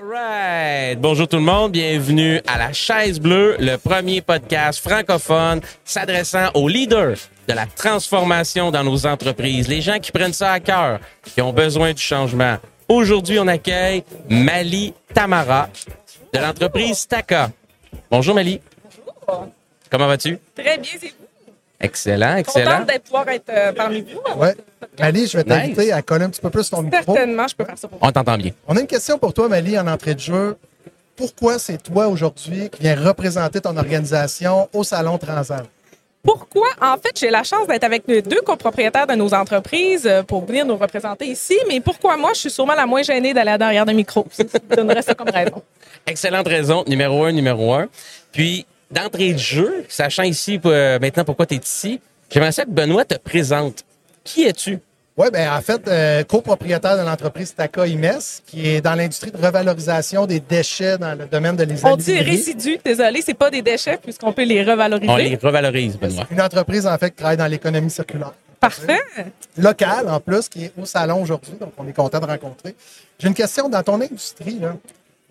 Alright. Bonjour tout le monde, bienvenue à la Chaise Bleue, le premier podcast francophone s'adressant aux leaders de la transformation dans nos entreprises, les gens qui prennent ça à cœur, qui ont besoin du changement. Aujourd'hui, on accueille Mali Tamara de l'entreprise Taka. Bonjour Mali. Comment vas-tu? Très bien, c'est. Excellent, excellent. Contente d'être pouvoir être euh, parmi vous. Ouais. Mali, je vais t'inviter Nice. à coller un petit peu plus ton micro. Certainement, je peux faire ça pour vous. On t'entend bien. On a une question pour toi, Mali, en entrée de jeu. Pourquoi c'est toi aujourd'hui qui viens représenter ton organisation au Salon Transam? Pourquoi? En fait, j'ai la chance d'être avec les deux copropriétaires de nos entreprises euh, pour venir nous représenter ici. Mais pourquoi moi? Je suis sûrement la moins gênée d'aller derrière d'un micro? Ça donnerait ça comme raison. Excellente raison. Numéro un, numéro un. Puis, d'entrée de jeu, sachant ici euh, maintenant pourquoi tu es ici, j'aimerais ça que Benoît te présente. Qui es-tu? Oui, ben en fait, euh, copropriétaire de l'entreprise Taka Imes, qui est dans l'industrie de revalorisation des déchets dans le domaine de les On dit résidus, désolé, c'est pas des déchets puisqu'on peut les revaloriser. On les revalorise, Benoît. Une entreprise, en fait, qui travaille dans l'économie circulaire. Parfait. Locale, en plus, qui est au salon aujourd'hui, donc on est content de rencontrer. J'ai une question dans ton industrie, là.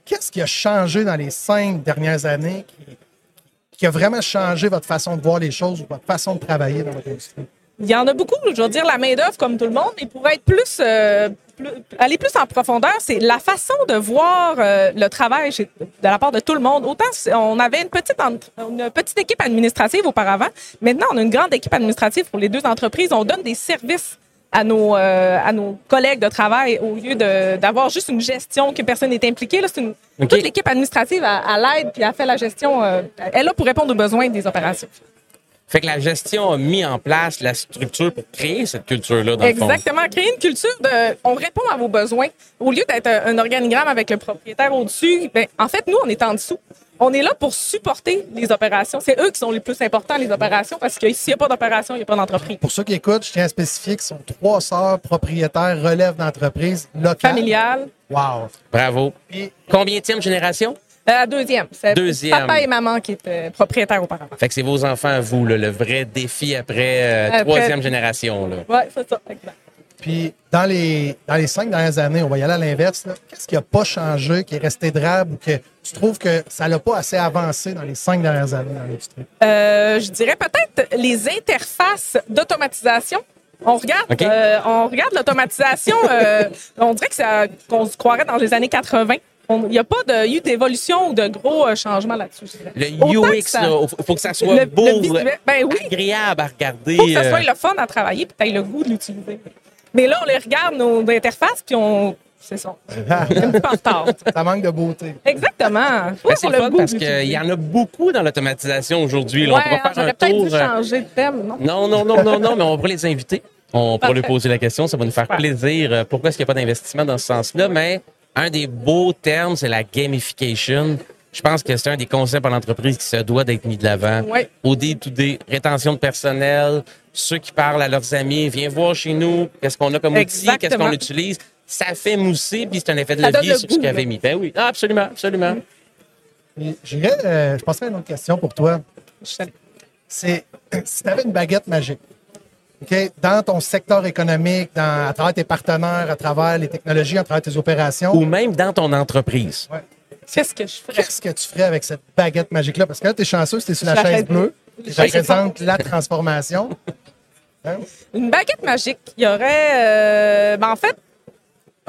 Qu'est-ce qui a changé dans les cinq dernières années qui, qui a vraiment changé votre façon de voir les choses ou votre façon de travailler dans votre industrie? Il y en a beaucoup. Je veux dire, la main-d'œuvre, comme tout le monde, mais pour être plus, euh, aller plus en profondeur, c'est la façon de voir euh, le travail de la part de tout le monde. Autant on avait une petite, une petite équipe administrative auparavant. Maintenant, on a une grande équipe administrative pour les deux entreprises. On donne des services à nos, euh, à nos collègues de travail au lieu d'avoir juste une gestion que personne n'est impliqué. Là, c'est une-. Toute l'équipe administrative à, à l'aide puis a fait la gestion. euh, elle est là pour répondre aux besoins des opérations. Fait que la gestion a mis en place la structure pour créer cette culture-là, dans le fond. Exactement. Créer une culture de. On répond à vos besoins. Au lieu d'être un, un organigramme avec le propriétaire au-dessus, ben, en fait, nous, on est en dessous. On est là pour supporter les opérations. C'est eux qui sont les plus importants, les opérations, parce que s'il n'y a pas d'opération, il n'y a pas d'entreprise. Pour ceux qui écoutent, je tiens à spécifier que ce sont trois sœurs propriétaires relèvent d'entreprises locales. Familiale. Wow. Bravo. Puis, Combienième génération? Euh, la deuxième. C'est Deuxième. Papa et maman qui étaient propriétaires auparavant. Fait que c'est vos enfants vous, là, le vrai défi après, euh, Après- troisième génération. Oui, c'est ça. Exact. Puis dans, les, dans les cinq dernières années, on va y aller à l'inverse. Qu'est-ce qui n'a pas changé, qui est resté drable ou que tu trouves que ça n'a pas assez avancé dans les cinq dernières années dans l'industrie? Euh, je dirais peut-être les interfaces d'automatisation. On regarde, euh, on regarde l'automatisation. euh, on dirait que ça, qu'on se croirait dans les années 80. On- Il n'y a pas de, eu d'évolution ou de gros euh, changements là-dessus. je dirais. Le Autant UX, il faut que ça soit le- beau, le visuel, ben oui. agréable à regarder. faut que ça soit le fun à travailler puis que tu le goût de l'utiliser. Mais là, on les regarde, nos interfaces, puis on. C'est ça. Un petit peu en retard. ça manque de beauté. Exactement. Ben, c'est le fun goût parce qu'il y en a beaucoup dans l'automatisation aujourd'hui. Ouais, on pourra faire un tour. dû euh, changer de thème, non? Non, non, non, non, non, mais on pourra les inviter. On pourra lui poser la question. Ça va nous faire plaisir. Euh, Pourquoi est-ce qu'il n'y a pas d'investissement dans ce sens-là? Mais un des beaux termes, c'est la gamification. Je pense que c'est un des concepts en entreprise qui se doit d'être mis de l'avant. Ouais. Au day-to-day, rétention de personnel, ceux qui parlent à leurs amis, viens voir chez nous, qu'est-ce qu'on a comme outil, qu'est-ce qu'on utilise. Ça fait mousser, puis c'est un effet de Ça levier le sur ce qu'il avait mis. Ben oui, Ah, absolument, absolument. J'irais, euh, je passerais à une autre question pour toi. Je- c'est si tu avais une baguette magique, OK, dans ton secteur économique, dans, à travers tes partenaires, à travers les technologies, à travers tes opérations, Ou même dans ton entreprise. Qu'est-ce que je ferais? qu'est-ce que tu ferais avec cette baguette magique-là? Parce que là, tu es chanceux, tu es sur la chaise bleue, c'est représente la transformation. Hein? Une baguette magique. Il y aurait. euh, ben, en fait,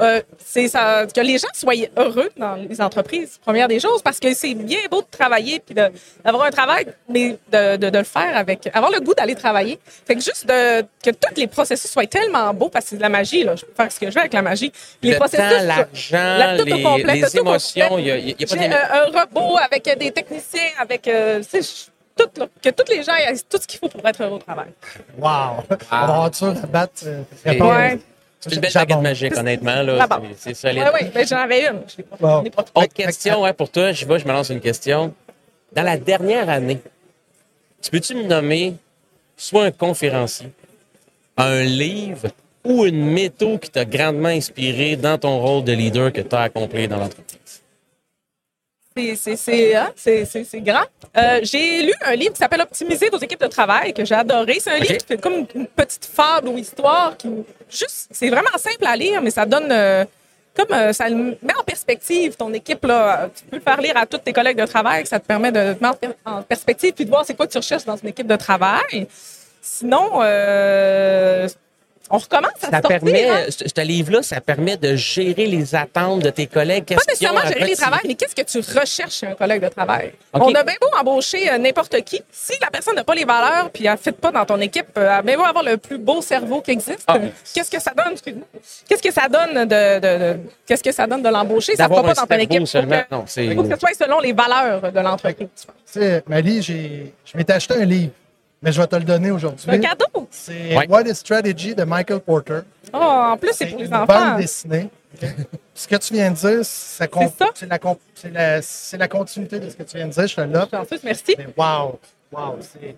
euh, c'est ça, que les gens soient heureux dans les entreprises, première des choses, parce que c'est bien beau de travailler puis de- d'avoir un travail, mais de, de- de le faire avec. avoir le goût d'aller travailler. Fait que juste de, que tous les processus soient tellement beaux, parce que c'est de la magie, là. Je peux faire ce que je veux avec la magie. Puis le temps, l'argent, la- tout les, complet, les tout émotions, il n'y a, a pas J'ai d'émo- un, un robot avec des techniciens, avec euh, tout, là, que tous les gens aient tout ce qu'il faut pour être heureux au travail. Wow! On va avoir dur à battre. euh. Ouais. C'est une belle baguette magique, honnêtement. Là, Ah c'est, solide. Oui, oui, mais j'en avais une. Je l'ai pas- Bon. Autre question ouais, pour toi, je vais, je me lance une question. Dans la dernière année, tu peux-tu me nommer soit un conférencier, un livre ou une méthode qui t'a grandement inspiré dans ton rôle de leader que tu as accompli dans l'entreprise? C'est- C'est c'est, hein, c'est- c'est- c'est grand. Euh, j'ai lu un livre qui s'appelle Optimiser vos équipes de travail que j'ai adoré. C'est un livre qui fait comme une petite fable ou histoire qui juste c'est vraiment simple à lire, mais ça donne euh, comme euh, ça met en perspective ton équipe. Là. Tu peux le faire lire à tous tes collègues de travail, ça te permet de te mettre en perspective puis de voir c'est quoi que tu recherches dans une équipe de travail. Sinon, euh, on recommence à Ça sortir, permet, hein? ce ce livre-là, ça permet de gérer les attentes de tes collègues. Pas nécessairement gérer les travails, mais qu'est-ce que tu recherches chez un collègue de travail? On a bien beau embaucher euh, n'importe qui. Si la personne n'a pas les valeurs puis elle ne fit pas dans ton équipe, euh, elle a bien beau avoir le plus beau cerveau qui existe. Ah. euh, Qu'est-ce que ça donne? Qu'est-ce que ça donne de, de- de- qu'est-ce que ça donne de l'embaucher? Ça ne fera pas dans ton équipe. seulement. Faut que- Non, c'est- Il faut que ce soit selon les valeurs de l'entreprise. Tu sais, Mali, j'ai, je m'étais acheté un livre, mais je vais te le donner aujourd'hui. Un cadeau? C'est Ouais. What is Strategy de Michael Porter. Oh, en plus, c'est pour les une enfants. bande dessinée. Ce que tu viens de dire, C'est ça? c'est la, la, continuité de ce que tu viens de dire. Je te l'offre. En plus, merci. Mais wow! Wow! C'est,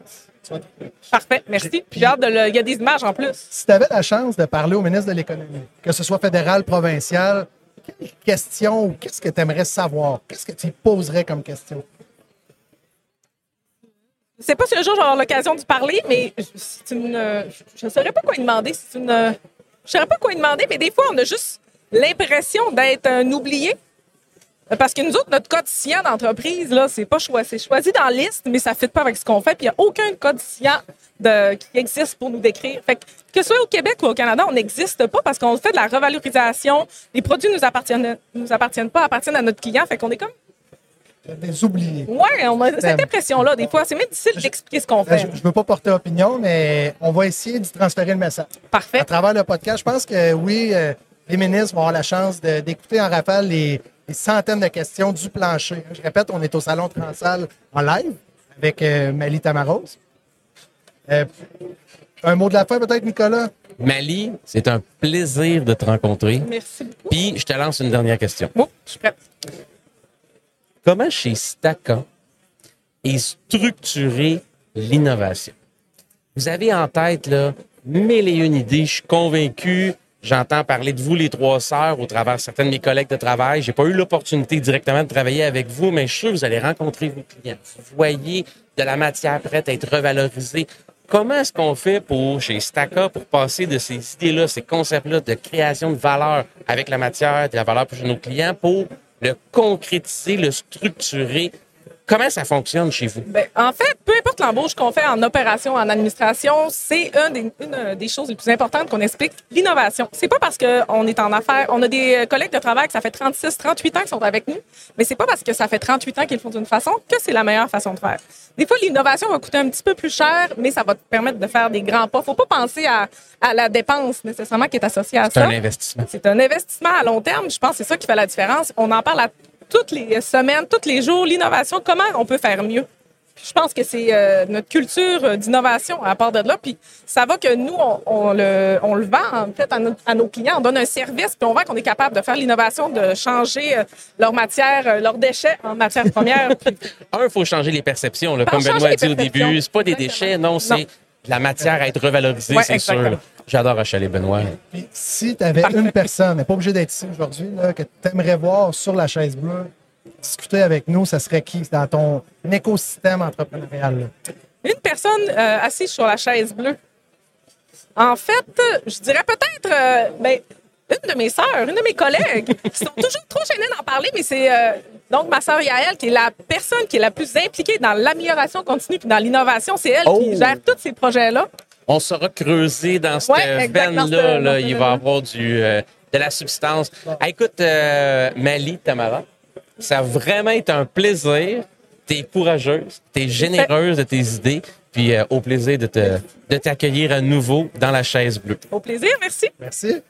Parfait, merci. Puis j'ai hâte de le- Il y a des images en plus. Si tu avais la chance de parler au ministre de l'Économie, que ce soit fédéral, provincial, quelle question ou qu'est-ce que tu aimerais savoir? Qu'est-ce que tu poserais comme question? Je sais pas si un jour j'aurai l'occasion de parler, mais euh, Je ne saurais pas quoi lui demander. Euh, Je saurais pas quoi demander, mais des fois, on a juste l'impression d'être un oublié. Parce que nous autres, notre code SIA d'entreprise, c'est pas choisi. Dans la liste, mais ça ne fit pas avec ce qu'on fait. Il n'y a aucun code SIA de, qui existe pour nous décrire. Que, ce soit au Québec ou au Canada, on n'existe pas parce qu'on fait de la revalorisation. Les produits nous appartiennent, nous appartiennent pas, appartiennent à notre client. Fait qu'on est comme. Des oubliés. Ouais, on a cette Thème. impression-là. Des fois, c'est même difficile d'expliquer ce qu'on Ben, fait. Je ne veux pas porter opinion, mais on va essayer de transférer le message. Parfait. À travers le podcast, je pense que oui, euh, les ministres vont avoir la chance d'écouter en rafale les, les centaines de questions du plancher. Je répète, on est au Salon Transal en live avec euh, Mali Tamaros. Euh, un mot de la fin peut-être, Nicolas? Mali, c'est un plaisir de te rencontrer. Merci beaucoup. Puis, je te lance une dernière question. Bon, je suis prête. Comment chez Staka est structurée l'innovation? Vous avez en tête, là, mille et une idées. Je suis convaincu. J'entends parler de vous, les trois sœurs, au travers de certains de mes collègues de travail. J'ai pas eu l'opportunité directement de travailler avec vous, mais je suis sûr vous allez rencontrer vos clients. Vous voyez de la matière prête à être revalorisée. Comment est-ce qu'on fait pour, chez Staka, pour passer de ces idées-là, ces concepts-là de création de valeur avec la matière, de la valeur pour nos clients, pour le concrétiser, le structurer? Comment ça fonctionne chez vous? Ben, en fait, peu importe l'embauche qu'on fait en opération, en administration, c'est une des, une euh, des choses les plus importantes qu'on explique, l'innovation. C'est pas parce qu'on est en affaires, on a des euh, collègues de travail que ça fait 36, 38 ans qu'ils sont avec nous, mais c'est pas parce que ça fait 38 ans qu'ils font d'une façon que c'est la meilleure façon de faire. Des fois, l'innovation va coûter un petit peu plus cher, mais ça va te permettre de faire des grands pas. Faut pas penser à, à la dépense nécessairement qui est associée à C'est ça. un investissement. C'est un investissement à long terme. Je pense que c'est ça qui fait la différence. On en parle à toutes les semaines, tous les jours, l'innovation, comment on peut faire mieux? Puis je pense que c'est euh, notre culture euh, d'innovation à part de là. Puis ça va que nous, on, on le, on le vend en fait à, nos- à nos clients. On donne un service, puis on voit qu'on est capable de faire l'innovation, de changer euh, leur matière, euh, leurs déchets en matière première. Puis Un, il faut changer les perceptions. Là, Faut comme Benoît a dit au début, c'est pas des déchets, non, c'est. De la matière à être revalorisée, Ouais, c'est sûr. J'adore achaler Benoît. Puis si tu avais une personne, n'est pas obligé d'être ici aujourd'hui, que tu aimerais voir sur la chaise bleue, discuter avec nous, ça serait qui dans ton écosystème entrepreneurial? là? Une personne euh, assise sur la chaise bleue. En fait, je dirais peut-être euh, ben, une de mes sœurs, une de mes collègues, qui sont toujours trop gênées d'en parler, mais c'est euh, donc ma sœur Yael qui est la personne qui est la plus impliquée dans l'amélioration continue puis dans l'innovation. C'est elle Oh! qui gère tous ces projets-là. On sera creusé dans cette Ouais, veine-là. là. Il va y avoir du, euh, de la substance. Ah, écoute, euh, Mali, Tamara, ça a vraiment été un plaisir. T'es courageuse, t'es généreuse de tes idées, puis euh, au plaisir de te de t'accueillir à nouveau dans la chaise bleue. Au plaisir, merci. Merci.